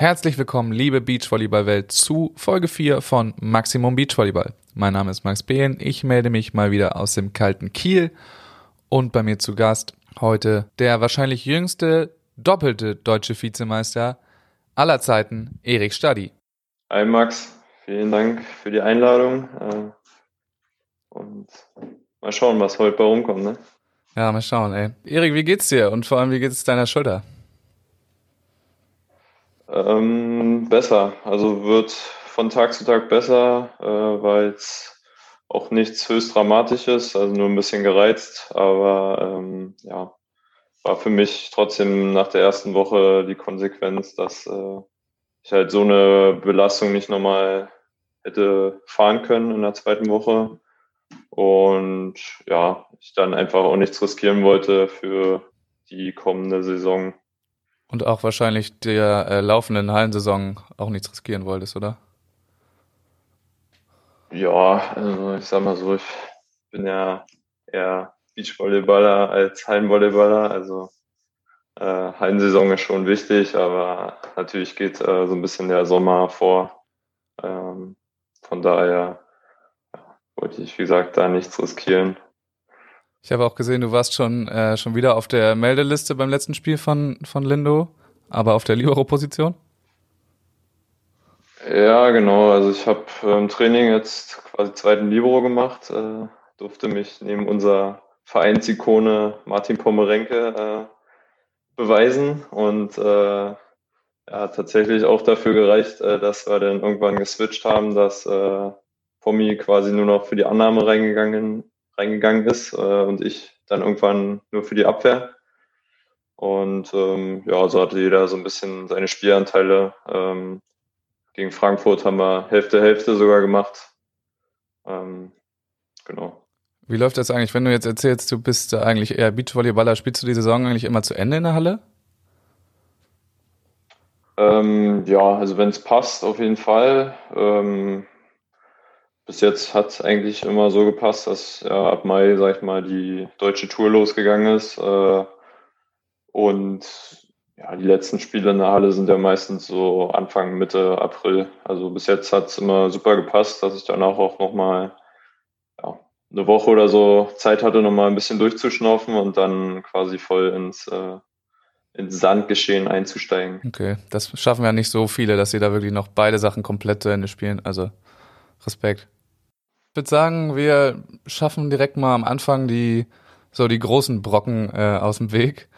Herzlich willkommen, liebe Beachvolleyball-Welt, zu Folge 4 von Maximum Beachvolleyball. Mein Name ist Max Behn, ich melde mich mal wieder aus dem kalten Kiel und bei mir zu Gast heute der wahrscheinlich jüngste doppelte deutsche Vizemeister aller Zeiten, Erik Stadi. Hi Max, vielen Dank für die Einladung äh, und mal schauen, was heute bei rumkommt. Ne? Ja, mal schauen, ey. Erik, wie geht's dir und vor allem, wie geht's deiner Schulter? Ähm, besser. Also wird von Tag zu Tag besser, äh, weil es auch nichts höchst Dramatisches, also nur ein bisschen gereizt. Aber ähm, ja, war für mich trotzdem nach der ersten Woche die Konsequenz, dass äh, ich halt so eine Belastung nicht nochmal hätte fahren können in der zweiten Woche. Und ja, ich dann einfach auch nichts riskieren wollte für die kommende Saison. Und auch wahrscheinlich der äh, laufenden Hallensaison auch nichts riskieren wolltest, oder? Ja, also ich sag mal so, ich bin ja eher Beachvolleyballer als Hallenvolleyballer. Also äh, Hallensaison ist schon wichtig, aber natürlich geht äh, so ein bisschen der Sommer vor. Ähm, von daher wollte ich, wie gesagt, da nichts riskieren. Ich habe auch gesehen, du warst schon, äh, schon wieder auf der Meldeliste beim letzten Spiel von, von Lindo, aber auf der Libero-Position? Ja, genau. Also ich habe im Training jetzt quasi zweiten Libero gemacht, äh, durfte mich neben unserer Vereinsikone Martin Pomerenke äh, beweisen und äh, ja, tatsächlich auch dafür gereicht, äh, dass wir dann irgendwann geswitcht haben, dass äh, Pommi quasi nur noch für die Annahme reingegangen reingegangen ist äh, und ich dann irgendwann nur für die Abwehr. Und ähm, ja, so hatte jeder so ein bisschen seine Spielanteile. Ähm, gegen Frankfurt haben wir Hälfte, Hälfte sogar gemacht. Ähm, genau. Wie läuft das eigentlich, wenn du jetzt erzählst, du bist eigentlich eher Beachvolleyballer, spielst du die Saison eigentlich immer zu Ende in der Halle? Ähm, ja, also wenn es passt, auf jeden Fall. Ähm, bis jetzt hat es eigentlich immer so gepasst, dass ja, ab Mai, sag ich mal, die deutsche Tour losgegangen ist. Äh, und ja, die letzten Spiele in der Halle sind ja meistens so Anfang, Mitte April. Also bis jetzt hat es immer super gepasst, dass ich danach auch nochmal ja, eine Woche oder so Zeit hatte, nochmal ein bisschen durchzuschnaufen und dann quasi voll ins, äh, ins Sandgeschehen einzusteigen. Okay, das schaffen ja nicht so viele, dass sie da wirklich noch beide Sachen komplett zu Ende spielen. Also Respekt. Ich würde sagen, wir schaffen direkt mal am Anfang die so die großen Brocken äh, aus dem Weg.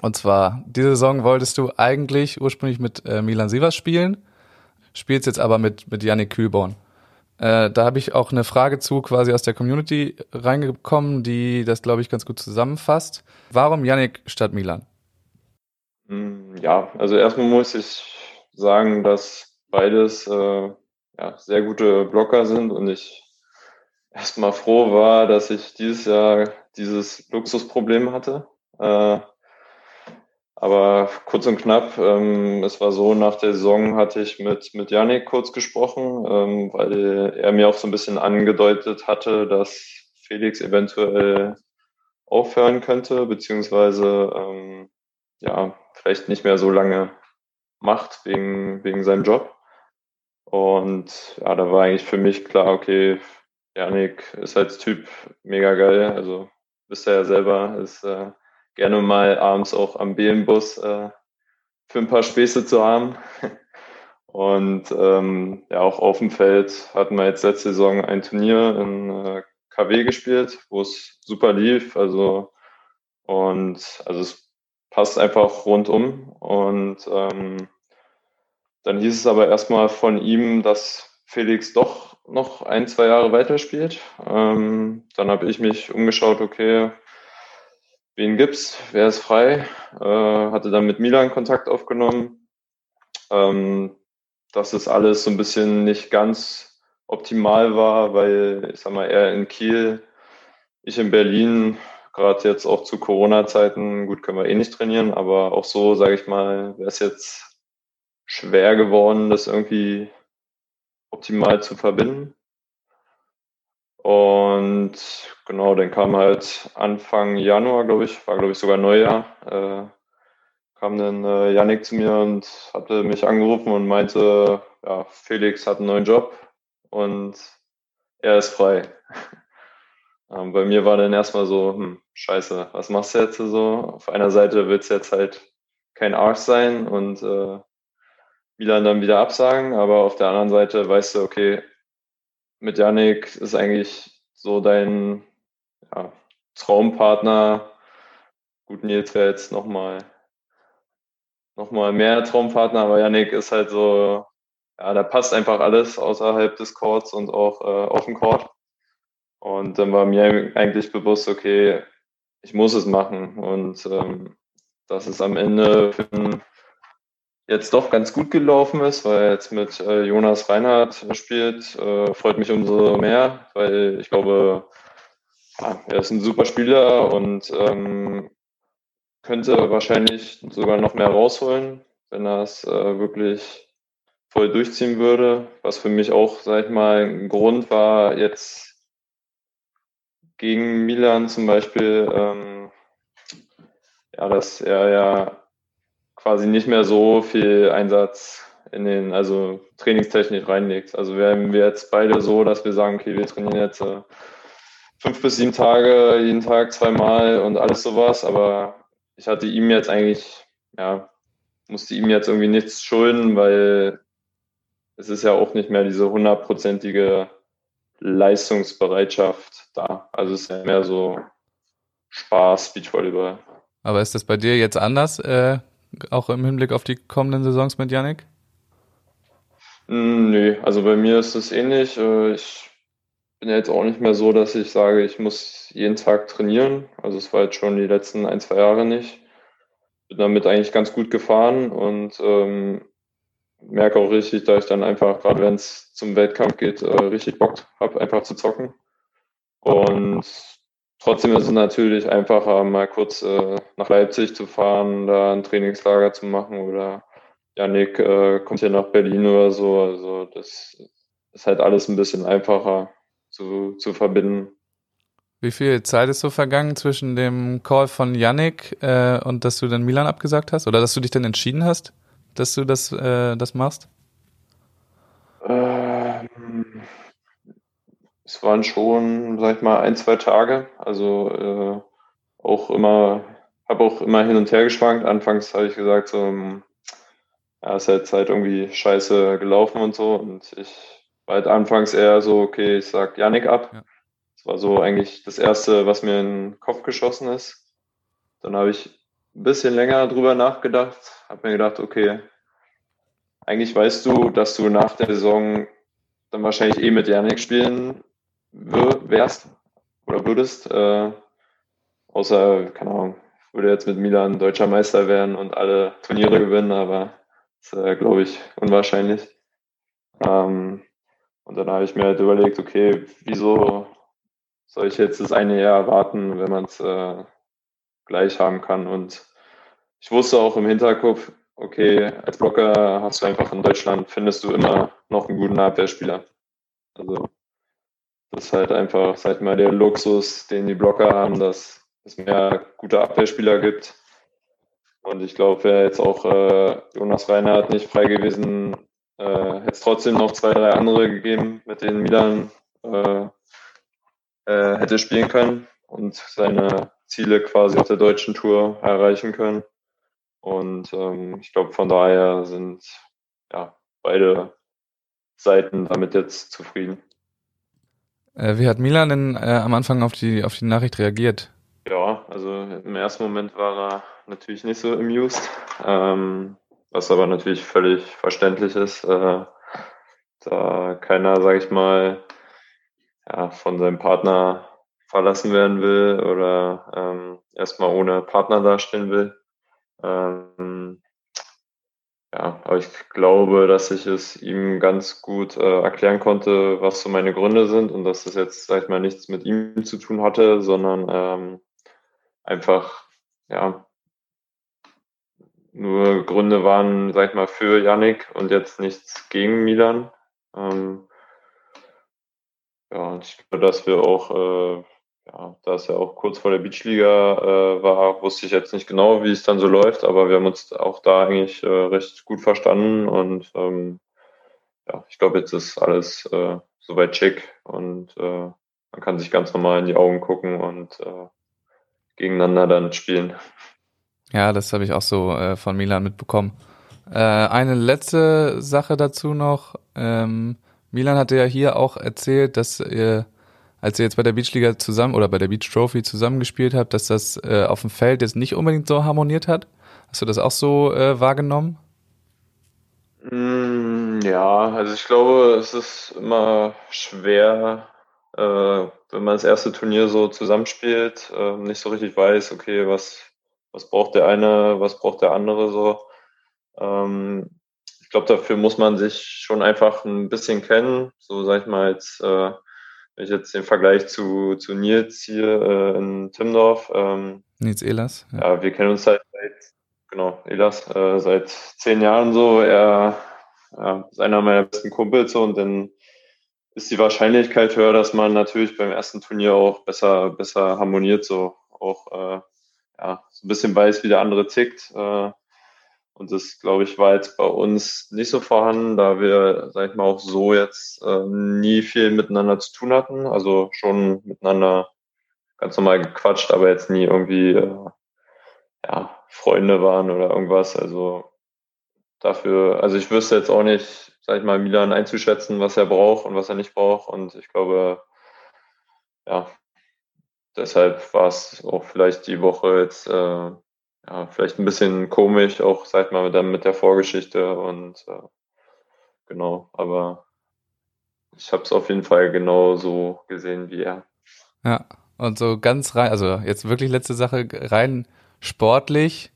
Und zwar, diese Saison wolltest du eigentlich ursprünglich mit äh, Milan Sivas spielen, spielst jetzt aber mit, mit Yannick Kühlborn. Äh, da habe ich auch eine Frage zu quasi aus der Community reingekommen, die das, glaube ich, ganz gut zusammenfasst. Warum Yannick statt Milan? Hm, ja, also erstmal muss ich sagen, dass beides äh, ja, sehr gute Blocker sind und ich erstmal froh war, dass ich dieses Jahr dieses Luxusproblem hatte. Äh, aber kurz und knapp, ähm, es war so, nach der Saison hatte ich mit, mit Janik kurz gesprochen, ähm, weil er mir auch so ein bisschen angedeutet hatte, dass Felix eventuell aufhören könnte, beziehungsweise ähm, ja, vielleicht nicht mehr so lange macht wegen, wegen seinem Job. Und ja, da war eigentlich für mich klar, okay, Janik ist als Typ mega geil. Also ihr ja selber, ist äh, gerne mal abends auch am BM-Bus äh, für ein paar Späße zu haben. Und ähm, ja, auch auf dem Feld hatten wir jetzt letzte Saison ein Turnier in äh, KW gespielt, wo es super lief. Also und also es passt einfach rundum. Und ähm, dann hieß es aber erstmal von ihm, dass Felix doch noch ein, zwei Jahre weiterspielt. Ähm, dann habe ich mich umgeschaut, okay, wen gibt's? Wer ist frei? Äh, hatte dann mit Milan Kontakt aufgenommen. Ähm, dass es alles so ein bisschen nicht ganz optimal war, weil ich sag mal, er in Kiel, ich in Berlin, gerade jetzt auch zu Corona-Zeiten, gut, können wir eh nicht trainieren, aber auch so, sage ich mal, wäre es jetzt schwer geworden, das irgendwie optimal zu verbinden. Und genau, dann kam halt Anfang Januar, glaube ich, war glaube ich sogar Neujahr, äh, kam dann äh, Yannick zu mir und hatte mich angerufen und meinte, ja, Felix hat einen neuen Job und er ist frei. ähm, bei mir war dann erstmal so, hm, scheiße, was machst du jetzt so? Auf einer Seite wird es jetzt halt kein Arsch sein und äh, Milan dann wieder absagen, aber auf der anderen Seite weißt du, okay, mit Yannick ist eigentlich so dein ja, Traumpartner. Gut, Nils wäre jetzt nochmal nochmal mehr Traumpartner, aber Yannick ist halt so, ja, da passt einfach alles außerhalb des Courts und auch äh, auf dem Court. Und dann war mir eigentlich bewusst, okay, ich muss es machen. Und ähm, dass es am Ende jetzt doch ganz gut gelaufen ist, weil er jetzt mit äh, Jonas Reinhardt spielt, äh, freut mich umso mehr, weil ich glaube, ja, er ist ein super Spieler und ähm, könnte wahrscheinlich sogar noch mehr rausholen, wenn er es äh, wirklich voll durchziehen würde. Was für mich auch, sag ich mal, ein Grund war, jetzt gegen Milan zum Beispiel, ähm, ja, dass er ja quasi nicht mehr so viel Einsatz in den, also trainingstechnisch reinlegt. Also wären wir jetzt beide so, dass wir sagen, okay, wir trainieren jetzt äh, fünf bis sieben Tage, jeden Tag zweimal und alles sowas, aber ich hatte ihm jetzt eigentlich, ja, musste ihm jetzt irgendwie nichts schulden, weil es ist ja auch nicht mehr diese hundertprozentige Leistungsbereitschaft da. Also es ist ja mehr so Spaß, Beachvolleyball. Aber ist das bei dir jetzt anders, äh, auch im Hinblick auf die kommenden Saisons mit Yannick? Hm, nö, also bei mir ist es ähnlich. Äh, ich bin jetzt auch nicht mehr so, dass ich sage, ich muss jeden Tag trainieren. Also es war jetzt schon die letzten ein, zwei Jahre nicht. Bin damit eigentlich ganz gut gefahren und ähm, merke auch richtig, dass ich dann einfach, gerade wenn es zum Wettkampf geht, äh, richtig Bock habe, einfach zu zocken. Und trotzdem ist es natürlich einfacher, mal kurz äh, nach Leipzig zu fahren, da ein Trainingslager zu machen oder Janik äh, kommt hier nach Berlin oder so. Also das ist halt alles ein bisschen einfacher zu, zu verbinden. Wie viel Zeit ist so vergangen zwischen dem Call von Yannick äh, und dass du dann Milan abgesagt hast? Oder dass du dich dann entschieden hast, dass du das, äh, das machst? Es waren schon, sag ich mal, ein, zwei Tage. Also äh, auch immer, habe auch immer hin und her geschwankt. Anfangs habe ich gesagt, so, hm, ja, ist halt Zeit irgendwie scheiße gelaufen und so. Und ich war halt anfangs eher so, okay, ich sag Janik ab. Ja. Das war so eigentlich das Erste, was mir in den Kopf geschossen ist. Dann habe ich ein bisschen länger drüber nachgedacht, habe mir gedacht, okay, eigentlich weißt du, dass du nach der Saison dann wahrscheinlich eh mit Janik spielen wärst oder würdest. Äh, außer, keine Ahnung, würde jetzt mit Milan deutscher Meister werden und alle Turniere gewinnen, aber ist, äh, glaube ich, unwahrscheinlich. Ähm, und dann habe ich mir halt überlegt, okay, wieso soll ich jetzt das eine Jahr warten, wenn man es äh, gleich haben kann? Und ich wusste auch im Hinterkopf, okay, als Blocker hast du einfach in Deutschland, findest du immer noch einen guten Abwehrspieler. Also das ist halt einfach, sag ich mal, der Luxus, den die Blocker haben, dass es mehr gute Abwehrspieler gibt. Und ich glaube, wäre jetzt auch äh, Jonas Reinhardt nicht frei gewesen, äh, hätte es trotzdem noch zwei, drei andere gegeben, mit denen Milan äh, äh, hätte spielen können und seine Ziele quasi auf der deutschen Tour erreichen können. Und ähm, ich glaube, von daher sind ja beide Seiten damit jetzt zufrieden. Äh, wie hat Milan denn äh, am Anfang auf die, auf die Nachricht reagiert? Ja, also im ersten Moment war er natürlich nicht so amused. Ähm, was aber natürlich völlig verständlich ist, äh, da keiner, sage ich mal, ja, von seinem Partner verlassen werden will oder ähm, erstmal ohne Partner dastehen will. Ähm, ja, aber ich glaube, dass ich es ihm ganz gut äh, erklären konnte, was so meine Gründe sind und dass das jetzt, sag ich mal, nichts mit ihm zu tun hatte, sondern ähm, einfach, ja, nur Gründe waren, sag ich mal, für Yannick und jetzt nichts gegen Milan. Ähm, ja, und ich glaube, dass wir auch, äh, ja, da es ja auch kurz vor der Beachliga äh, war, wusste ich jetzt nicht genau, wie es dann so läuft, aber wir haben uns auch da eigentlich äh, recht gut verstanden und ähm, ja, ich glaube, jetzt ist alles äh, soweit schick und äh, man kann sich ganz normal in die Augen gucken und äh, gegeneinander dann spielen. Ja, das habe ich auch so äh, von Milan mitbekommen. Äh, eine letzte Sache dazu noch. Ähm, Milan hatte ja hier auch erzählt, dass ihr, als ihr jetzt bei der Beachliga zusammen oder bei der Beach Trophy zusammengespielt habt, dass das äh, auf dem Feld jetzt nicht unbedingt so harmoniert hat. Hast du das auch so äh, wahrgenommen? Mm, ja, also ich glaube, es ist immer schwer, äh, wenn man das erste Turnier so zusammenspielt, äh, nicht so richtig weiß, okay, was, was braucht der eine, was braucht der andere so. Ähm, ich glaube, dafür muss man sich schon einfach ein bisschen kennen. So sag ich mal jetzt, wenn ich jetzt den Vergleich zu, zu Nils hier äh, in Timdorf. Ähm, Nils Elas. Ja. ja. wir kennen uns halt seit, genau, Elas, äh, seit zehn Jahren so. Er ja, ist einer meiner besten Kumpels so, und dann ist die Wahrscheinlichkeit höher, dass man natürlich beim ersten Turnier auch besser, besser harmoniert, so auch äh, ja, so ein bisschen weiß, wie der andere tickt. Äh, und das, glaube ich, war jetzt bei uns nicht so vorhanden, da wir, sag ich mal, auch so jetzt äh, nie viel miteinander zu tun hatten. Also schon miteinander ganz normal gequatscht, aber jetzt nie irgendwie äh, ja, Freunde waren oder irgendwas. Also dafür, also ich wüsste jetzt auch nicht, sag ich mal, Milan einzuschätzen, was er braucht und was er nicht braucht. Und ich glaube, ja, deshalb war es auch vielleicht die Woche jetzt äh, ja, vielleicht ein bisschen komisch, auch seit mal dann mit der Vorgeschichte und äh, genau, aber ich habe es auf jeden Fall genau so gesehen wie er. Ja, und so ganz rein, also jetzt wirklich letzte Sache, rein sportlich,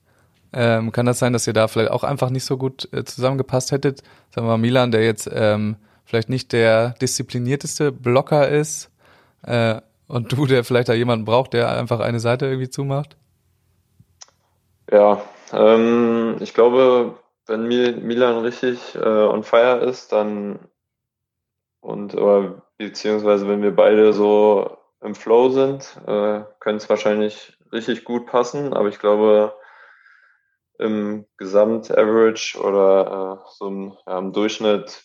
ähm, kann das sein, dass ihr da vielleicht auch einfach nicht so gut äh, zusammengepasst hättet? Sagen wir mal, Milan, der jetzt ähm, vielleicht nicht der disziplinierteste Blocker ist, äh, und du, der vielleicht da jemanden braucht, der einfach eine Seite irgendwie zumacht? Ja, ähm, ich glaube, wenn Milan richtig äh, on fire ist, dann und oder, beziehungsweise wenn wir beide so im Flow sind, äh, könnte es wahrscheinlich richtig gut passen. Aber ich glaube, im Gesamt-Average oder äh, so im, ja, im Durchschnitt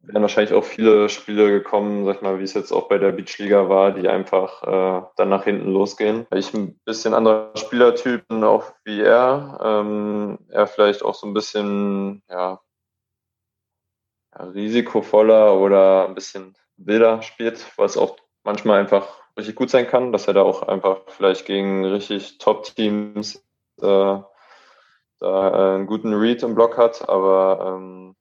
wären wahrscheinlich auch viele Spiele gekommen, sag ich mal, wie es jetzt auch bei der Beachliga war, die einfach äh, dann nach hinten losgehen. Ich ein bisschen anderer Spielertyp bin, auch wie er. Ähm, er vielleicht auch so ein bisschen, ja, risikovoller oder ein bisschen wilder spielt, was auch manchmal einfach richtig gut sein kann, dass er da auch einfach vielleicht gegen richtig Top-Teams äh, da äh, einen guten Read im Block hat, aber ähm,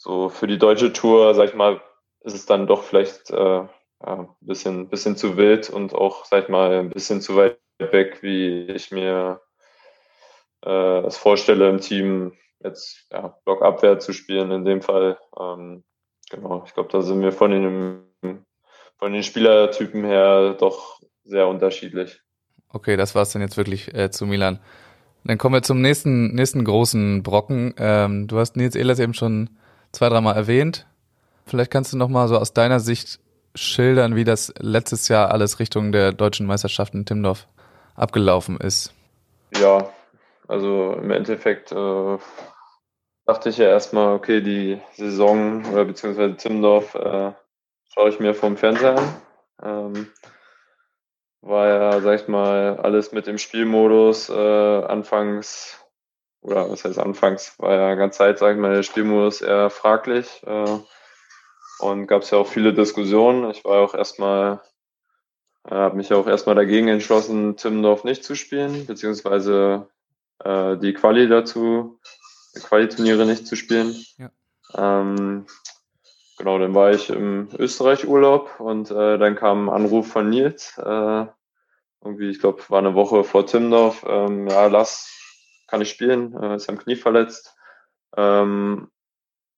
so für die deutsche Tour, sag ich mal, ist es dann doch vielleicht äh, ein bisschen, bisschen zu wild und auch, sag ich mal, ein bisschen zu weit weg, wie ich mir äh, es vorstelle, im Team jetzt ja, Blockabwehr zu spielen in dem Fall. Ähm, genau, ich glaube, da sind wir von den, von den Spielertypen her doch sehr unterschiedlich. Okay, das war es dann jetzt wirklich äh, zu Milan. Dann kommen wir zum nächsten, nächsten großen Brocken. Ähm, du hast Nils Ehlers eben schon zwei, dreimal erwähnt. Vielleicht kannst du noch mal so aus deiner Sicht schildern, wie das letztes Jahr alles Richtung der deutschen Meisterschaft in Timdorf abgelaufen ist. Ja, also im Endeffekt äh, dachte ich ja erstmal, okay, die Saison oder beziehungsweise Timdorf äh, schaue ich mir vom Fernseher an. Ähm, war ja, sag ich mal, alles mit dem Spielmodus äh, anfangs oder was heißt anfangs, war ja ganz Zeit, sage ich mal, der Spielmodus eher fraglich. Äh, und gab es ja auch viele Diskussionen. Ich war auch erstmal, äh, habe mich ja auch erstmal dagegen entschlossen, Timmendorf nicht zu spielen, beziehungsweise äh, die Quali dazu, die Quali-Turniere nicht zu spielen. Ja. Ähm, genau, dann war ich im Österreich-Urlaub und äh, dann kam ein Anruf von Nils. Äh, irgendwie, ich glaube, war eine Woche vor Timmendorf. Ähm, ja, lass kann ich spielen, äh, ist am Knie verletzt. Ähm,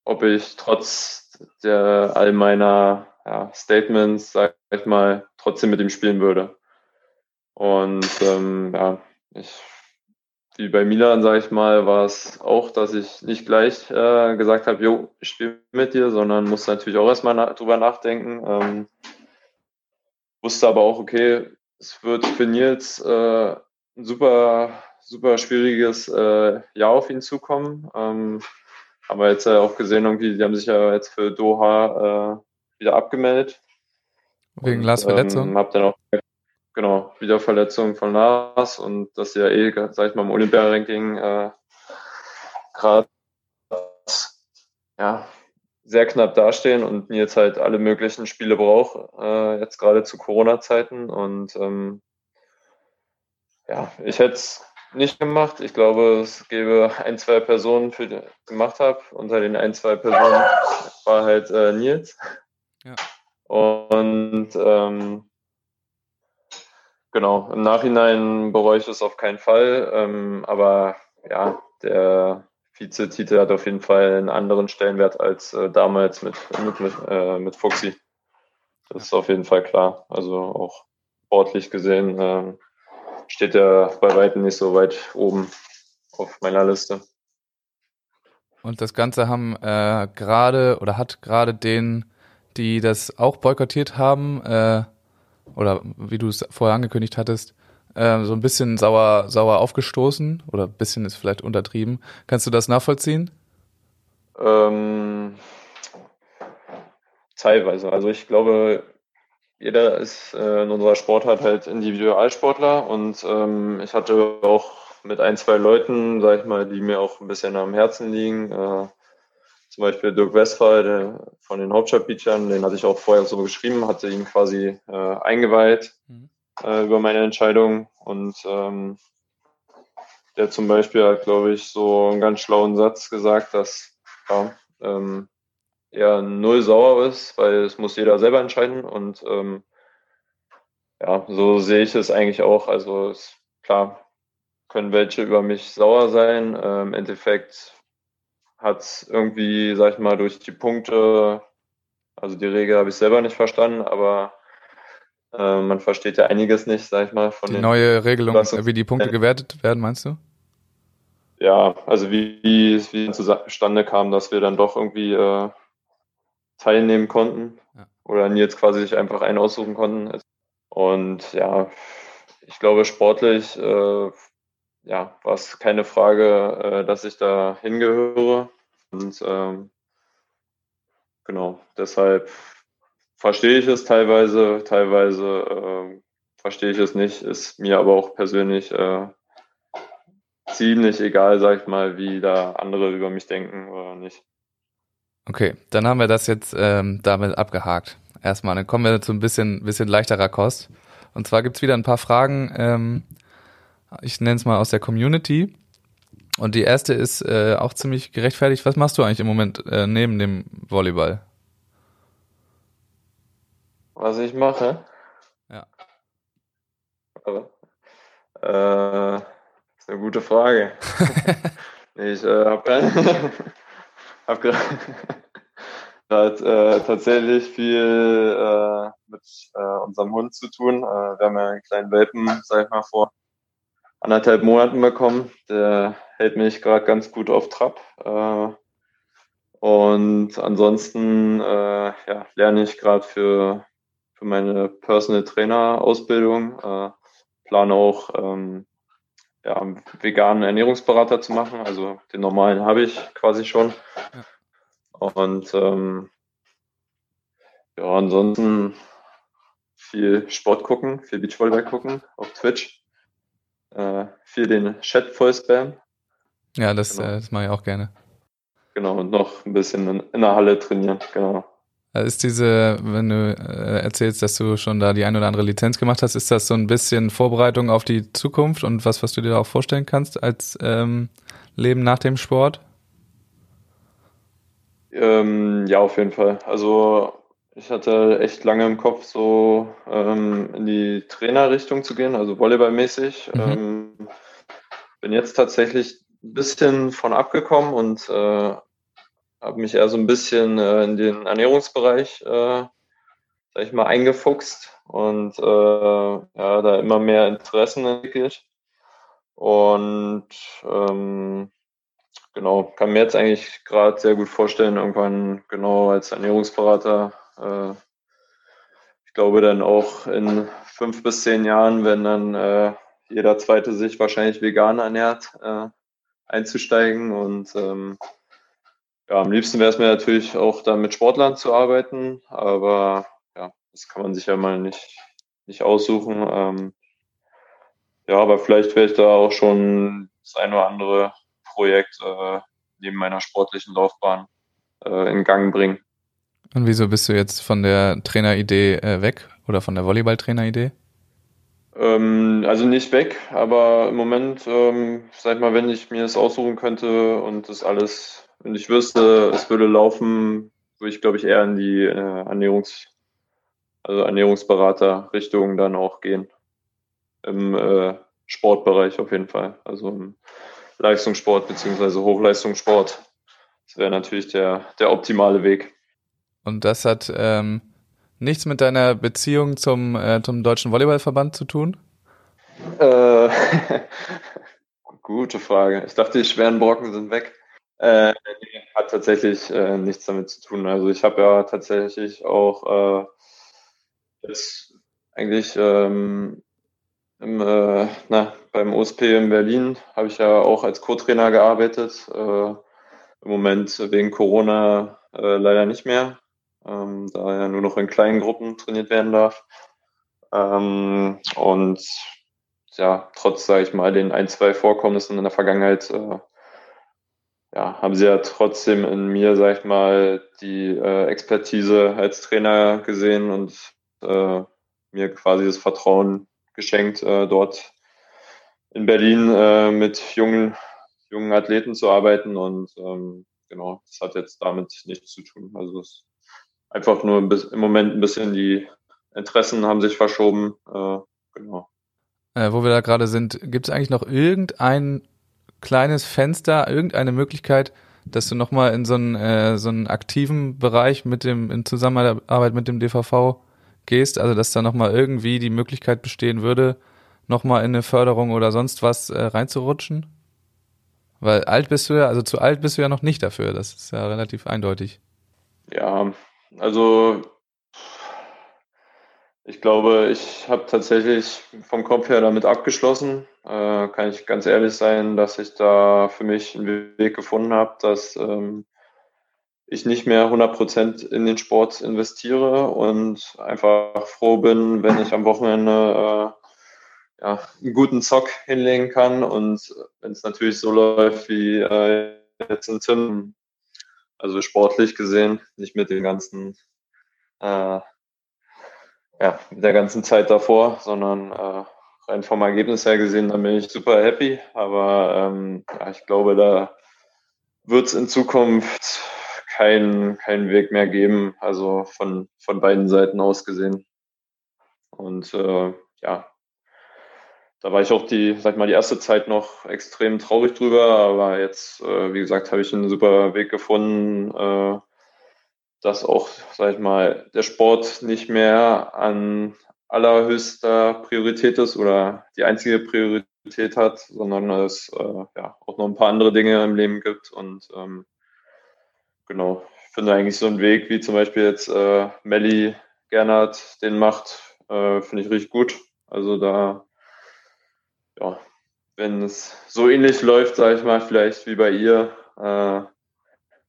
ob ich trotz der all meiner ja, Statements, sag ich mal, trotzdem mit ihm spielen würde. Und ähm, ja, ich, wie bei Milan, sage ich mal, war es auch, dass ich nicht gleich äh, gesagt habe, jo, ich spiele mit dir, sondern musste natürlich auch erstmal na drüber nachdenken. Ähm, wusste aber auch, okay, es wird für Nils äh, ein super, super schwieriges äh, Jahr auf ihn zukommen. Ähm, haben wir jetzt ja auch gesehen, irgendwie, die haben sich ja jetzt für Doha äh, wieder abgemeldet. Wegen Lars Verletzung? Ähm, hab dann auch, genau, wieder Verletzung von Lars und dass sie ja eh, sag ich mal, im Olympia-Ranking äh, gerade ja, sehr knapp dastehen und jetzt halt alle möglichen Spiele braucht, äh, jetzt gerade zu Corona-Zeiten. Und ähm, ja, ich hätte es nicht gemacht. Ich glaube, es gäbe ein, zwei Personen, für die ich gemacht habe. Unter den ein, zwei Personen war halt äh, Nils. Ja. Und ähm, genau, im Nachhinein bereue ich es auf keinen Fall. Ähm, aber ja, der Vizetitel hat auf jeden Fall einen anderen Stellenwert als äh, damals mit, mit, mit, äh, mit Fuxi. Das ist auf jeden Fall klar. Also auch sportlich gesehen äh, steht er bei weitem nicht so weit oben auf meiner Liste. Und das Ganze haben äh, gerade oder hat gerade den, die das auch boykottiert haben, äh, oder wie du es vorher angekündigt hattest, äh, so ein bisschen sauer, sauer aufgestoßen oder ein bisschen ist vielleicht untertrieben. Kannst du das nachvollziehen? Ähm, teilweise. Also ich glaube, jeder ist äh, in unserer Sportart halt Individualsportler und ähm, ich hatte auch mit ein, zwei Leuten, sag ich mal, die mir auch ein bisschen am Herzen liegen. Äh, zum Beispiel Dirk Westphal der, von den Hauptstadtbeachern, den hatte ich auch vorher so geschrieben, hatte ihn quasi äh, eingeweiht. Mhm äh, über meine Entscheidung. Und ähm, der zum Beispiel hat, glaube ich, so einen ganz schlauen Satz gesagt, dass ja, ähm, er null sauer ist, weil es muss jeder selber entscheiden. Und ähm, ja, so sehe ich es eigentlich auch. Also ist, klar, können welche über mich sauer sein. Ähm, Im Endeffekt hat es irgendwie, sag ich mal, durch die Punkte, also die Regel habe ich selber nicht verstanden, aber äh, man versteht ja einiges nicht, sag ich mal. Von die neue Regelung, wie die Punkte gewertet werden, meinst du? Ja, also wie, wie, es zustande kam, dass wir dann doch irgendwie äh, teilnehmen konnten ja. oder Nils quasi sich einfach einen aussuchen konnten. Und ja, ich glaube sportlich, äh, ja, war es keine Frage, äh, dass ich da hingehöre. Und ähm, genau, deshalb verstehe ich es teilweise, teilweise äh, verstehe ich es nicht, ist mir aber auch persönlich äh, ziemlich egal, sag ich mal, wie da andere über mich denken oder nicht. Okay, dann haben wir das jetzt ähm, damit abgehakt. Erstmal, dann kommen wir zu ein bisschen, bisschen leichterer Kost. Und zwar gibt's wieder ein paar Fragen, ähm, ich nenne es mal aus der Community. Und die erste ist äh, auch ziemlich gerechtfertigt. Was machst du eigentlich im Moment äh, neben dem Volleyball? Was ich mache? Ja. Äh, ist eine gute Frage. ich äh, habe hab gerade äh, tatsächlich viel äh, mit äh, unserem Hund zu tun. Äh, wir haben ja einen kleinen Welpen, sag ich mal, vor anderthalb Monaten bekommen. Der hält mich gerade ganz gut auf Trab. Äh, und ansonsten äh, ja, lerne ich gerade für für meine Personal Trainer Ausbildung. Äh, plane auch ähm, ja, veganen Ernährungsberater zu machen. Also den normalen habe ich quasi schon. Ja. Und ähm, ja, ansonsten viel Sport gucken, viel Beachvolleyball gucken auf Twitch. Äh, viel den Chat voll spam. Ja, das, genau. äh, das mache ich auch gerne. Genau, und noch ein bisschen in, in der Halle trainieren, genau. Äh, ist diese, wenn du äh, erzählst, dass du schon da die ein oder andere Lizenz gemacht hast, ist das so ein bisschen Vorbereitung auf die Zukunft und was, was du dir da auch vorstellen kannst als ähm, Leben nach dem Sport? Ähm, ja, auf jeden Fall. Also ich hatte echt lange im Kopf, so ähm, in die Trainerrichtung zu gehen, also volleyballmäßig. Mhm. Ähm, bin jetzt tatsächlich ein bisschen von abgekommen und äh, habe mich eher so ein bisschen äh, in den Ernährungsbereich, äh, sag ich mal, eingefuchst und äh, ja, da immer mehr Interessen entwickelt. Und ähm, genau, kann mir jetzt eigentlich gerade sehr gut vorstellen, irgendwann genau als Ernährungsberater, äh, ich glaube dann auch in fünf bis zehn Jahren, wenn dann äh, jeder zweite sich wahrscheinlich vegan ernährt, äh, einzusteigen. Und ähm, ja, am liebsten wäre es mir natürlich auch dann mit Sportlern zu arbeiten, aber ja, das kann man sich ja mal nicht, nicht aussuchen. Ähm, ja, aber vielleicht werde ich da auch schon das eine oder andere Projekt äh, neben meiner sportlichen Laufbahn äh, in Gang bringen. Und wieso bist du jetzt von der Traineridee äh, weg oder von der Volleyball-Traineridee? Ähm, also nicht weg, aber im Moment, ähm, sag mal, wenn ich mir das aussuchen könnte und das alles, wenn ich wüsste, es würde laufen, würde ich, glaube ich, eher in die äh, Ernährungs-, also Ernährungsberater-Richtung dann auch gehen. Im äh, Sportbereich auf jeden Fall. Also im Leistungssport beziehungsweise Hochleistungssport. Das wäre natürlich der, der optimale Weg. Und das hat ähm, nichts mit deiner Beziehung zum, äh, zum Deutschen Volleyballverband zu tun? Äh, gute Frage. Ich dachte, die schweren Brocken sind weg. Äh, hat tatsächlich äh, nichts damit zu tun. Also ich habe ja tatsächlich auch äh, jetzt eigentlich ähm, im, äh, na, beim OSP in Berlin habe ich ja auch als Co-Trainer gearbeitet. Äh, Im Moment wegen Corona äh, leider nicht mehr, ähm, da ja nur noch in kleinen Gruppen trainiert werden darf. Ähm, und ja, trotz, sage ich mal, den ein, zwei Vorkommnissen in der Vergangenheit, äh, ja, haben sie ja trotzdem in mir, sag ich mal, die äh, Expertise als Trainer gesehen und äh, mir quasi das Vertrauen geschenkt, äh, dort in Berlin äh, mit jungen, jungen Athleten zu arbeiten. Und ähm, genau, das hat jetzt damit nichts zu tun. Also es ist einfach nur im Moment ein bisschen die Interessen haben sich verschoben. Äh, genau. Äh, wo wir da gerade sind, gibt es eigentlich noch irgendein kleines Fenster, irgendeine Möglichkeit, dass du nochmal in so einen, äh, so einen aktiven Bereich mit dem, in Zusammenarbeit mit dem DVV gehst, also dass da nochmal irgendwie die Möglichkeit bestehen würde, nochmal in eine Förderung oder sonst was äh, reinzurutschen? Weil alt bist du ja, also zu alt bist du ja noch nicht dafür, das ist ja relativ eindeutig. Ja, also ich glaube, ich habe tatsächlich vom Kopf her damit abgeschlossen. Äh, kann ich ganz ehrlich sein, dass ich da für mich einen Weg gefunden habe, dass ähm, ich nicht mehr 100% in den Sport investiere und einfach froh bin, wenn ich am Wochenende äh, ja, einen guten Zock hinlegen kann und wenn es natürlich so läuft wie äh, jetzt in Tim, also sportlich gesehen, nicht mit den ganzen äh, ja, mit der ganzen Zeit davor, sondern äh, rein vom Ergebnis her gesehen, dann bin ich super happy. Aber ähm, ja, ich glaube, da wird es in Zukunft keinen kein Weg mehr geben, also von, von beiden Seiten aus gesehen. Und äh, ja, da war ich auch die, sag mal, die erste Zeit noch extrem traurig drüber, aber jetzt, äh, wie gesagt, habe ich einen super Weg gefunden, äh, dass auch, sag ich mal, der Sport nicht mehr an allerhöchster Priorität ist oder die einzige Priorität hat, sondern es äh, ja auch noch ein paar andere Dinge im Leben gibt und ähm, genau, ich finde eigentlich so einen Weg, wie zum Beispiel jetzt äh, Melli Gernert den macht, äh, finde ich richtig gut. Also da, ja, wenn es so ähnlich läuft, sage ich mal, vielleicht wie bei ihr, äh,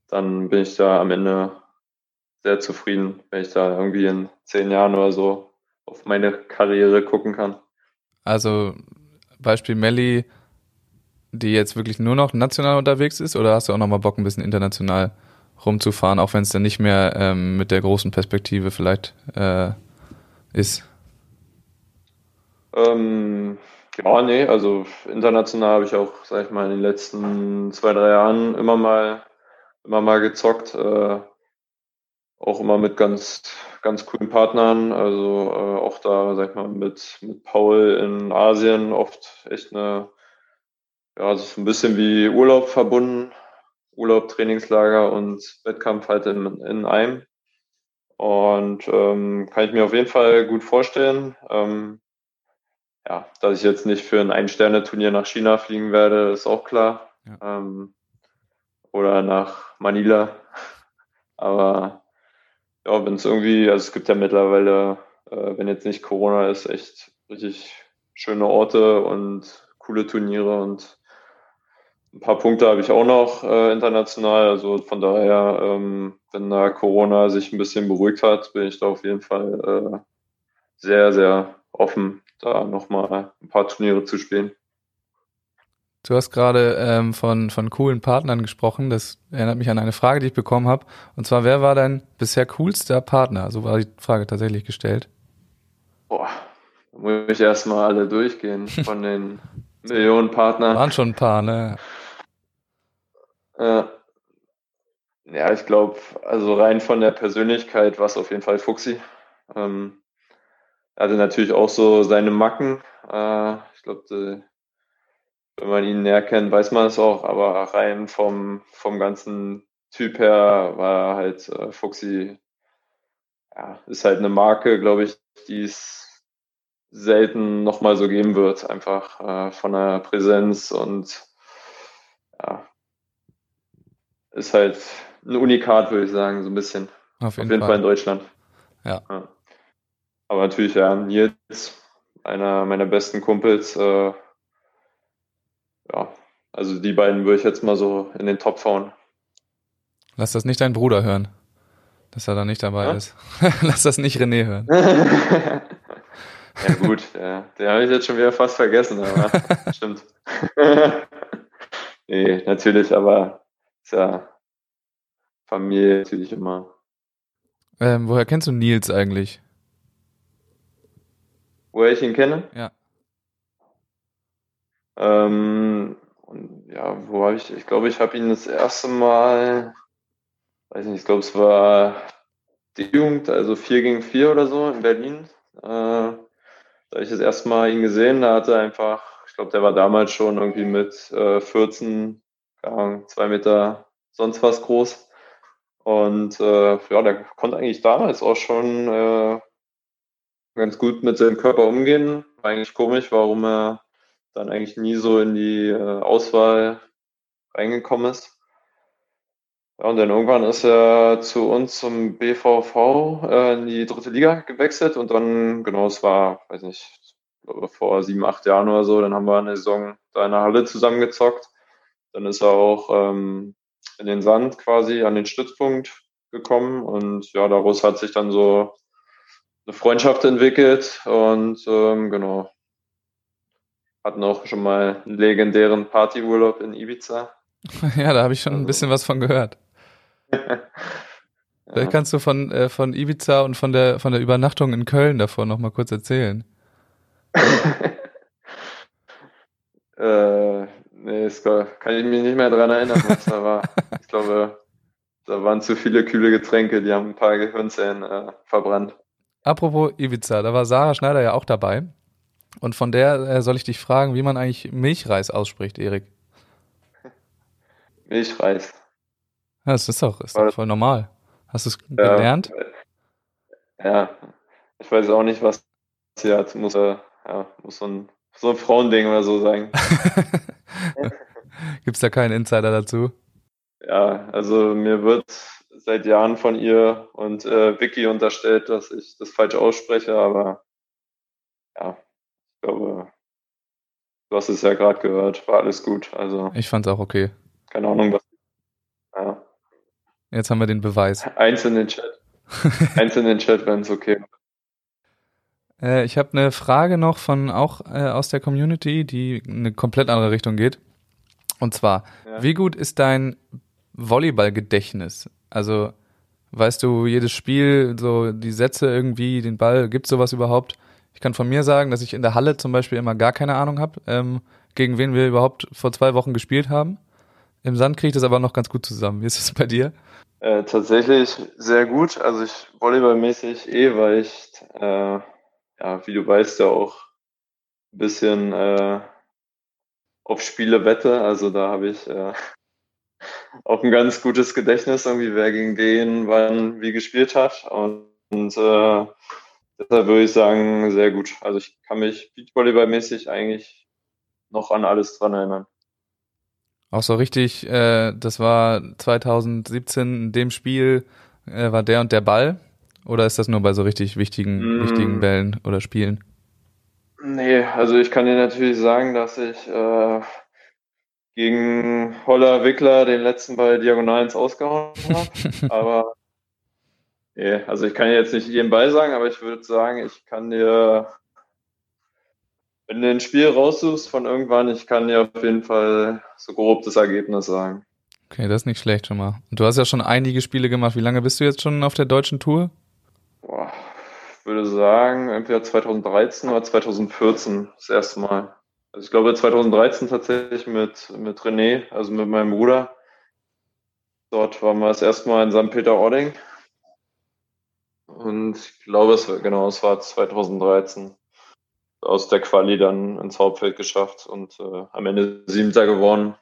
dann bin ich da am Ende sehr zufrieden, wenn ich da irgendwie in zehn Jahren oder so auf meine Karriere gucken kann. Also Beispiel Melli, die jetzt wirklich nur noch national unterwegs ist, oder hast du auch noch mal Bock, ein bisschen international rumzufahren, auch wenn es dann nicht mehr ähm, mit der großen Perspektive vielleicht äh, ist? Ähm, ja, nee, also international habe ich auch, sag ich mal, in den letzten zwei, drei Jahren immer mal, immer mal gezockt. Äh, auch immer mit ganz, ganz coolen Partnern. Also äh, auch da, sag ich mal, mit, mit Paul in Asien oft echt eine ja, es ist ein bisschen wie Urlaub verbunden. Urlaub, Trainingslager und Wettkampf halt in, in einem. Und ähm, kann ich mir auf jeden Fall gut vorstellen. Ähm, ja, dass ich jetzt nicht für ein Ein-Sterne-Turnier nach China fliegen werde, ist auch klar. Ja. Ähm, oder nach Manila. Aber ja, wenn es irgendwie, also es gibt ja mittlerweile, äh, wenn jetzt nicht Corona ist, echt richtig schöne Orte und coole Turniere und ein paar Punkte habe ich auch noch äh, international. Also von daher, ähm, wenn da Corona sich ein bisschen beruhigt hat, bin ich da auf jeden Fall äh, sehr, sehr offen, da nochmal ein paar Turniere zu spielen. Du hast gerade ähm, von, von coolen Partnern gesprochen. Das erinnert mich an eine Frage, die ich bekommen habe. Und zwar, wer war dein bisher coolster Partner? So war die Frage tatsächlich gestellt. Boah, da muss ich erstmal alle durchgehen von den Millionen Partnern. Waren schon ein paar, ne? Äh, ja, ich glaube, also rein von der Persönlichkeit war es auf jeden Fall Fuxi. Ähm, er hatte natürlich auch so seine Macken. Äh, ich glaube, wenn man ihn näher kennt, weiß man es auch, aber rein vom, vom ganzen Typ her war halt äh, Fuxi, ja, ist halt eine Marke, glaube ich, die es selten nochmal so geben wird, einfach äh, von der Präsenz und ja, ist halt ein Unikat, würde ich sagen, so ein bisschen. Auf jeden, Auf jeden Fall. Fall. in Deutschland. Ja. ja. Aber natürlich, ja, Nils, einer meiner besten Kumpels, äh, ja, also die beiden würde ich jetzt mal so in den Top fauen. Lass das nicht dein Bruder hören, dass er da nicht dabei ja? ist. Lass das nicht René hören. ja gut, ja, den habe ich jetzt schon wieder fast vergessen, aber stimmt. nee, natürlich, aber ist ja Familie natürlich immer. Ähm, woher kennst du Nils eigentlich? Woher ich ihn kenne? Ja. Ähm, und ja, wo habe ich, ich glaube, ich habe ihn das erste Mal, weiß nicht, ich glaube, es war die Jugend, also 4 gegen 4 oder so in Berlin. Äh, da habe ich das erste Mal ihn gesehen, da hatte er einfach, ich glaube, der war damals schon irgendwie mit äh, 14, zwei Meter sonst was groß. Und äh, ja, der konnte eigentlich damals auch schon äh, ganz gut mit seinem Körper umgehen. War eigentlich komisch, warum er dann eigentlich nie so in die äh, Auswahl reingekommen ist. Ja, und dann irgendwann ist er zu uns zum BVV äh, in die dritte Liga gewechselt und dann, genau, es war, weiß nicht, glaube vor sieben, acht Jahren oder so, dann haben wir eine Saison da in der Halle zusammengezockt. Dann ist er auch ähm, in den Sand quasi an den Stützpunkt gekommen und ja, daraus hat sich dann so eine Freundschaft entwickelt und ähm, genau, hatten auch schon mal einen legendären Partyurlaub in Ibiza. Ja, da habe ich schon ein bisschen was von gehört. Vielleicht kannst du von, äh, von Ibiza und von der, von der Übernachtung in Köln davor noch mal kurz erzählen. äh, nee, das kann ich mich nicht mehr daran erinnern, was da war. Ich glaube, da waren zu viele kühle Getränke, die haben ein paar Gehirnzellen äh, verbrannt. Apropos Ibiza, da war Sarah Schneider ja auch dabei. Und von der äh, soll ich dich fragen, wie man eigentlich Milchreis ausspricht, Erik. Milchreis. Ja, das ist doch, ist doch voll normal. Hast du es ja, gelernt? Ja, ich weiß auch nicht, was sie hat. Muss, äh, ja, muss so ein, so ein Frauending oder so sein. Gibt es da keinen Insider dazu? Ja, also mir wird seit Jahren von ihr und äh, Vicky unterstellt, dass ich das falsch ausspreche, aber ja, glaube, du hast es ja gerade gehört, war alles gut. Also ich fand es auch okay. Keine Ahnung, was. Ja. Jetzt haben wir den Beweis. Eins in den Chat. Eins in den Chat, wenn es okay äh, Ich habe eine Frage noch von auch äh, aus der Community, die in eine komplett andere Richtung geht. Und zwar, ja. wie gut ist dein Volleyballgedächtnis? Also weißt du jedes Spiel, so die Sätze irgendwie, den Ball, gibt es sowas überhaupt? Ich kann von mir sagen, dass ich in der Halle zum Beispiel immer gar keine Ahnung habe, ähm, gegen wen wir überhaupt vor zwei Wochen gespielt haben. Im Sand kriege ich das aber noch ganz gut zusammen. Wie ist es bei dir? Äh, tatsächlich sehr gut. Also ich volleyballmäßig eh, weil ich, äh, ja, wie du weißt, ja auch ein bisschen äh, auf Spiele wette. Also da habe ich äh, auch ein ganz gutes Gedächtnis, irgendwie wer gegen den wann wie gespielt hat. Und, und äh, deshalb würde ich sagen, sehr gut. Also ich kann mich Beachvolleyball-mäßig eigentlich noch an alles dran erinnern. Auch so richtig, äh, das war 2017 in dem Spiel, äh, war der und der Ball? Oder ist das nur bei so richtig wichtigen, mm. wichtigen Bällen oder Spielen? Nee, also ich kann dir natürlich sagen, dass ich äh, gegen Holler Wickler den letzten Ball diagonal ins Ausgehauen habe. aber nee, also ich kann jetzt nicht jeden Ball sagen, aber ich würde sagen, ich kann dir, wenn du ein Spiel raussuchst von irgendwann, ich kann dir auf jeden Fall so grob das Ergebnis sagen. Okay, das ist nicht schlecht schon mal. Und du hast ja schon einige Spiele gemacht. Wie lange bist du jetzt schon auf der deutschen Tour? Boah, ich würde sagen, entweder 2013 oder 2014 das erste Mal. Also ich glaube 2013 tatsächlich mit, mit René, also mit meinem Bruder. Dort waren wir das erste Mal in St. Peter-Ording. Und ich glaube, es war, genau, es war 2013 aus der Quali dann ins Hauptfeld geschafft und äh, am Ende Siebter geworden.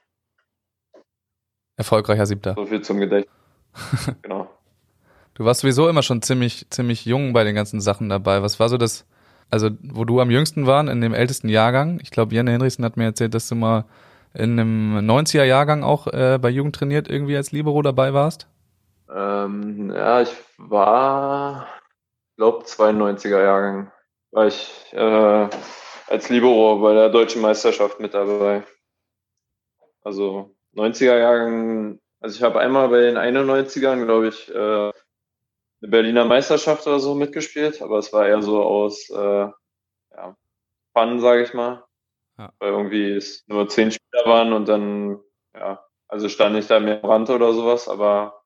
Erfolgreicher Siebter. So viel zum Gedächtnis. genau. Du warst sowieso immer schon ziemlich, ziemlich jung bei den ganzen Sachen dabei. Was war so das, also wo du am jüngsten waren, in dem ältesten Jahrgang? Ich glaube, Janne Henrichsen hat mir erzählt, dass du mal in einem 90er Jahrgang auch äh, bei Jugend trainiert irgendwie als Libero dabei warst. Ähm, ja, ich war, glaube 92er Jahrgang, war ich äh, als Libero bei der deutschen Meisterschaft mit dabei. Also 90er Jahrgang, also ich habe einmal bei den 91ern, glaube ich, äh, eine Berliner Meisterschaft oder so mitgespielt, aber es war eher so aus äh, ja, Fun, sage ich mal. Ja. Weil irgendwie es nur zehn Spieler waren und dann, ja, also stand ich da mehr am Rand oder sowas, aber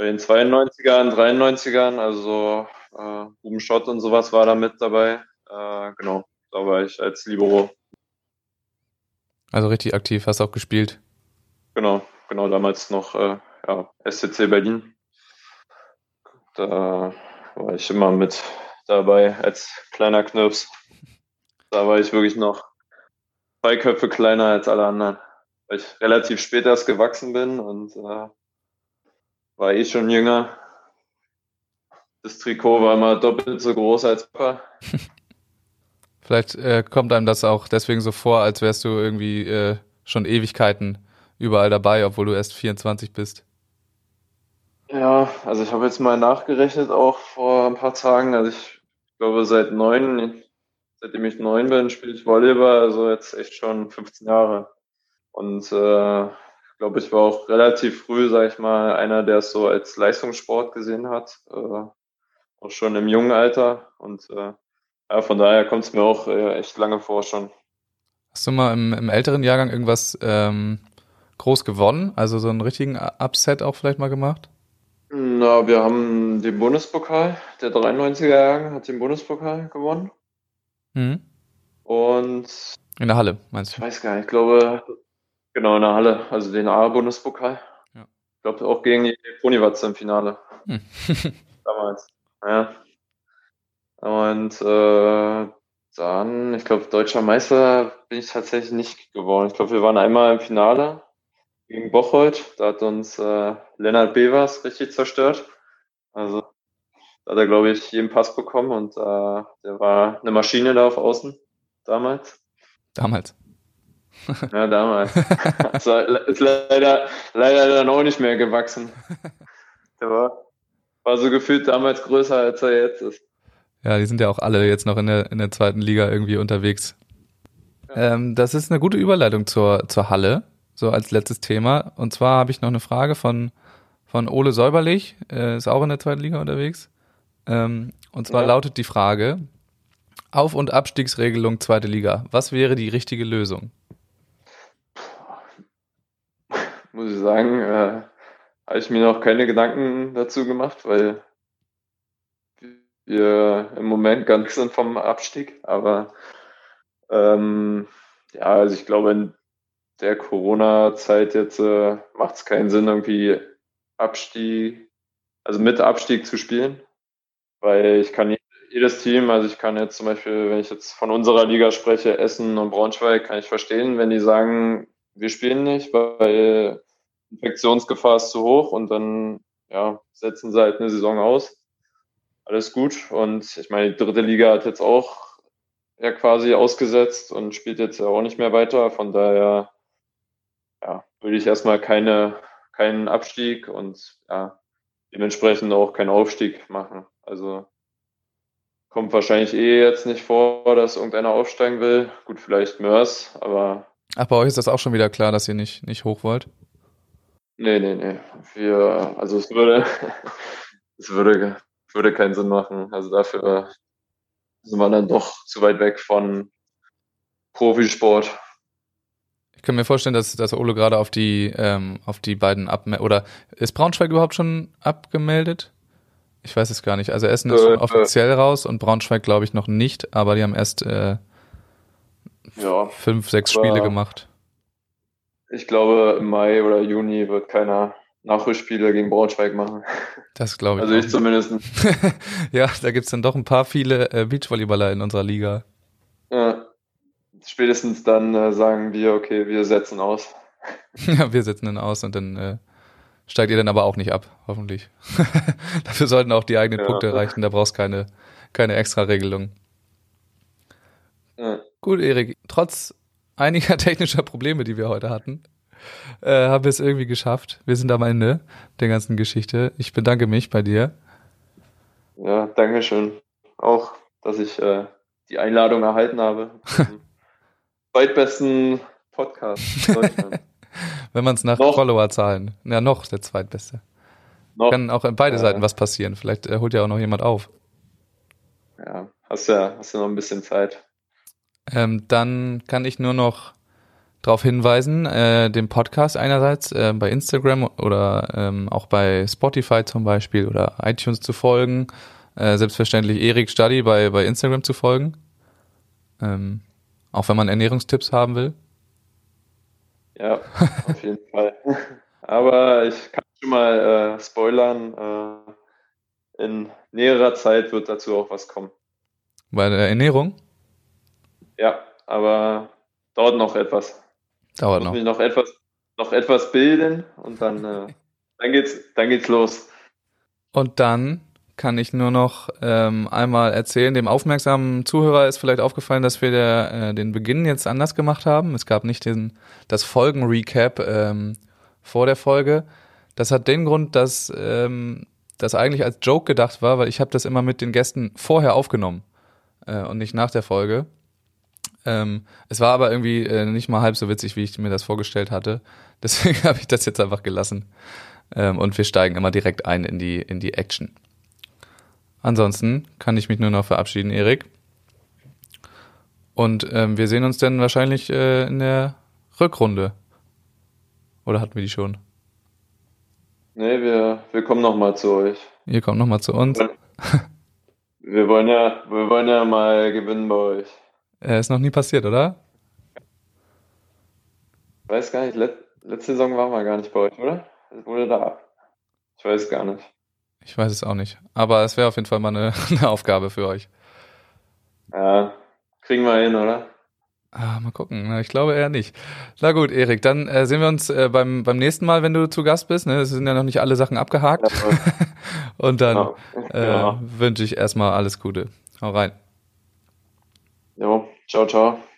bei den 92ern, 93ern, also äh, Ruben Schott und sowas war da mit dabei. Äh, genau, da war ich als Libero. Also richtig aktiv, hast auch gespielt. Genau, genau, damals noch äh, ja, SCC Berlin. Da war ich immer mit dabei als kleiner Knirps. Da war ich wirklich noch zwei Köpfe kleiner als alle anderen, weil ich relativ spät erst gewachsen bin und äh, war eh schon jünger. Das Trikot war immer doppelt so groß als Papa. Vielleicht äh, kommt einem das auch deswegen so vor, als wärst du irgendwie äh, schon Ewigkeiten überall dabei, obwohl du erst 24 bist. Ja, also ich habe jetzt mal nachgerechnet auch vor ein paar Tagen. Also ich glaube seit neun, seitdem ich neun bin, spiele ich Volleyball, also jetzt echt schon 15 Jahre. Und äh, glaube, ich war auch relativ früh, sage ich mal, einer, der es so als Leistungssport gesehen hat, äh, auch schon im jungen Alter. Und äh, ja, von daher kommt es mir auch äh, echt lange vor schon. Hast du mal im, im älteren Jahrgang irgendwas ähm, groß gewonnen? Also so einen richtigen Upset auch vielleicht mal gemacht? Na, wir haben den Bundespokal, der 93er Jahrgang hat den Bundespokal gewonnen. Mhm. Und in der Halle, meinst du? Ich weiß gar nicht, ich glaube, genau in der Halle, also den A-Bundespokal. Ja. Ich glaube auch gegen die Ponywatze im Finale. Hm. Damals. Ja. Und äh, dann, ich glaube, deutscher Meister bin ich tatsächlich nicht geworden. Ich glaube, wir waren einmal im Finale gegen Bocholt. Da hat uns äh, Lennart Bevers richtig zerstört. Also da hat er, glaube ich, jeden Pass bekommen und äh, der war eine Maschine da auf Außen damals. Damals. Ja, damals. also, ist leider, leider dann auch nicht mehr gewachsen. Der war, war so gefühlt damals größer, als er jetzt ist. Ja, die sind ja auch alle jetzt noch in der, in der zweiten Liga irgendwie unterwegs. Ja. Ähm, das ist eine gute Überleitung zur, zur Halle so als letztes Thema. Und zwar habe ich noch eine Frage von, von Ole Säuberlich, äh, ist auch in der zweiten Liga unterwegs. Ähm, und zwar ja. lautet die Frage, Auf- und Abstiegsregelung zweite Liga, was wäre die richtige Lösung? Muss ich sagen, äh, habe ich mir noch keine Gedanken dazu gemacht, weil wir im Moment ganz sind vom Abstieg. Aber ähm, ja, also ich glaube, in der Corona-Zeit jetzt äh, macht es keinen Sinn, irgendwie Abstieg, also mit Abstieg zu spielen, weil ich kann, jedes Team, also ich kann jetzt zum Beispiel, wenn ich jetzt von unserer Liga spreche, Essen und Braunschweig, kann ich verstehen, wenn die sagen, wir spielen nicht, weil Infektionsgefahr ist zu hoch und dann ja, setzen sie halt eine Saison aus. Alles gut. Und ich meine, die dritte Liga hat jetzt auch ja quasi ausgesetzt und spielt jetzt ja auch nicht mehr weiter. Von daher ja, würde ich erstmal keine, keinen Abstieg und ja, dementsprechend auch keinen Aufstieg machen. Also kommt wahrscheinlich eh jetzt nicht vor, dass irgendeiner aufsteigen will. Gut, vielleicht Mörs, aber. Ach, bei euch ist das auch schon wieder klar, dass ihr nicht, nicht hoch wollt? Nee, nee, nee. Wir, also es würde, es würde, würde keinen Sinn machen. Also dafür sind wir dann doch zu weit weg von Profisport. Ich kann mir vorstellen, dass, dass Ole gerade auf die, ähm, auf die beiden abmeldet. Oder ist Braunschweig überhaupt schon abgemeldet? Ich weiß es gar nicht. Also Essen ist äh, offiziell raus und Braunschweig glaube ich noch nicht, aber die haben erst äh, ja, fünf, sechs Spiele gemacht. Ich glaube, im Mai oder Juni wird keiner Nachholspiele gegen Braunschweig machen. Das glaube ich. Also ich zumindest. ja, da gibt es dann doch ein paar viele äh, Beachvolleyballer in unserer Liga. Ja, spätestens dann äh, sagen wir, okay, wir setzen aus. ja, wir setzen dann aus und dann äh, steigt ihr dann aber auch nicht ab, hoffentlich. Dafür sollten auch die eigenen ja. Punkte reichen, da brauchst keine, keine extra Regelung. Ja. Gut, Erik, trotz einiger technischer Probleme, die wir heute hatten, äh, haben wir es irgendwie geschafft. Wir sind am Ende der ganzen Geschichte. Ich bedanke mich bei dir. Ja, danke schön. Auch, dass ich äh, die Einladung erhalten habe. zweitbesten Podcast in Deutschland. Wenn man es nach noch. Followerzahlen, ja noch der zweitbeste. Noch. Kann auch in beide äh, Seiten was passieren. Vielleicht äh, holt ja auch noch jemand auf. Ja, hast ja, hast ja noch ein bisschen Zeit. Ähm, dann kann ich nur noch darauf hinweisen, äh, dem Podcast einerseits äh, bei Instagram oder ähm, auch bei Spotify zum Beispiel oder iTunes zu folgen. Äh, selbstverständlich Erik Study bei, bei Instagram zu folgen. Ähm, auch wenn man Ernährungstipps haben will. Ja, auf jeden Fall. Aber ich kann schon mal äh, spoilern, äh, in näherer Zeit wird dazu auch was kommen. Bei der Ernährung? Ja, aber dauert noch etwas. Dauert noch. Mich noch etwas, noch etwas bilden und dann, äh, dann geht's, dann geht's los. Und dann kann ich nur noch ähm, einmal erzählen. Dem aufmerksamen Zuhörer ist vielleicht aufgefallen, dass wir der, äh, den Beginn jetzt anders gemacht haben. Es gab nicht den, das Folgen-Recap ähm, vor der Folge. Das hat den Grund, dass ähm, das eigentlich als Joke gedacht war, weil ich habe das immer mit den Gästen vorher aufgenommen äh, und nicht nach der Folge. Ähm, es war aber irgendwie äh, nicht mal halb so witzig, wie ich mir das vorgestellt hatte. Deswegen habe ich das jetzt einfach gelassen. Ähm, und wir steigen immer direkt ein in die, in die Action. Ansonsten kann ich mich nur noch verabschieden, Erik. Und ähm, wir sehen uns dann wahrscheinlich äh, in der Rückrunde. Oder hatten wir die schon? Nee, wir, wir kommen nochmal zu euch. Ihr kommt nochmal zu uns. Wir wollen ja, wir wollen ja mal gewinnen bei euch. Äh, ist noch nie passiert, oder? Ich weiß gar nicht, let, letzte Saison waren wir gar nicht bei euch, oder? Wurde da. Ich weiß gar nicht. Ich weiß es auch nicht. Aber es wäre auf jeden Fall mal eine, eine, Aufgabe für euch. Ja, kriegen wir hin, oder? Ah, mal gucken. Ich glaube eher nicht. Na gut, Erik, dann äh, sehen wir uns äh, beim, beim nächsten Mal, wenn du zu Gast bist. Ne? Es sind ja noch nicht alle Sachen abgehakt. Ja, Und dann genau. äh, ja. wünsche ich erstmal alles Gute. Hau rein. Jo, ciao, ciao.